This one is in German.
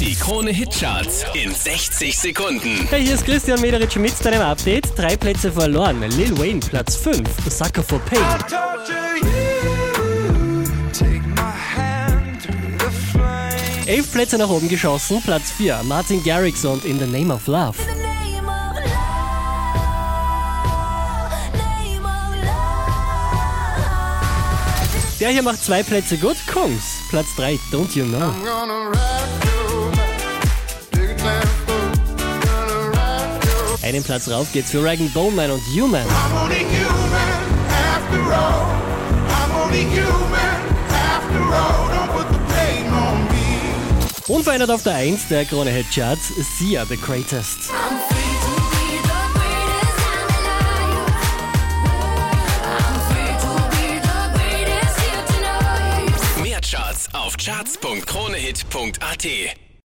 Die Krone Hitcharts in 60 Sekunden. Hey, hier ist Christian Mederitsch mit deinem Update. Drei Plätze verloren. Lil Wayne Platz 5. Sucker for Pain. Elf Plätze nach oben geschossen. Platz 4. Martin Garrix und In the Name of Love. Der hier macht zwei Plätze gut. Kungs. Platz 3. Don't You Know. Einen Platz rauf geht's für Regan Bowman und Human. Unverändert auf der 1 der Krone Hit Charts, Sia The Greatest. Mehr Charts auf charts.kronehit.at.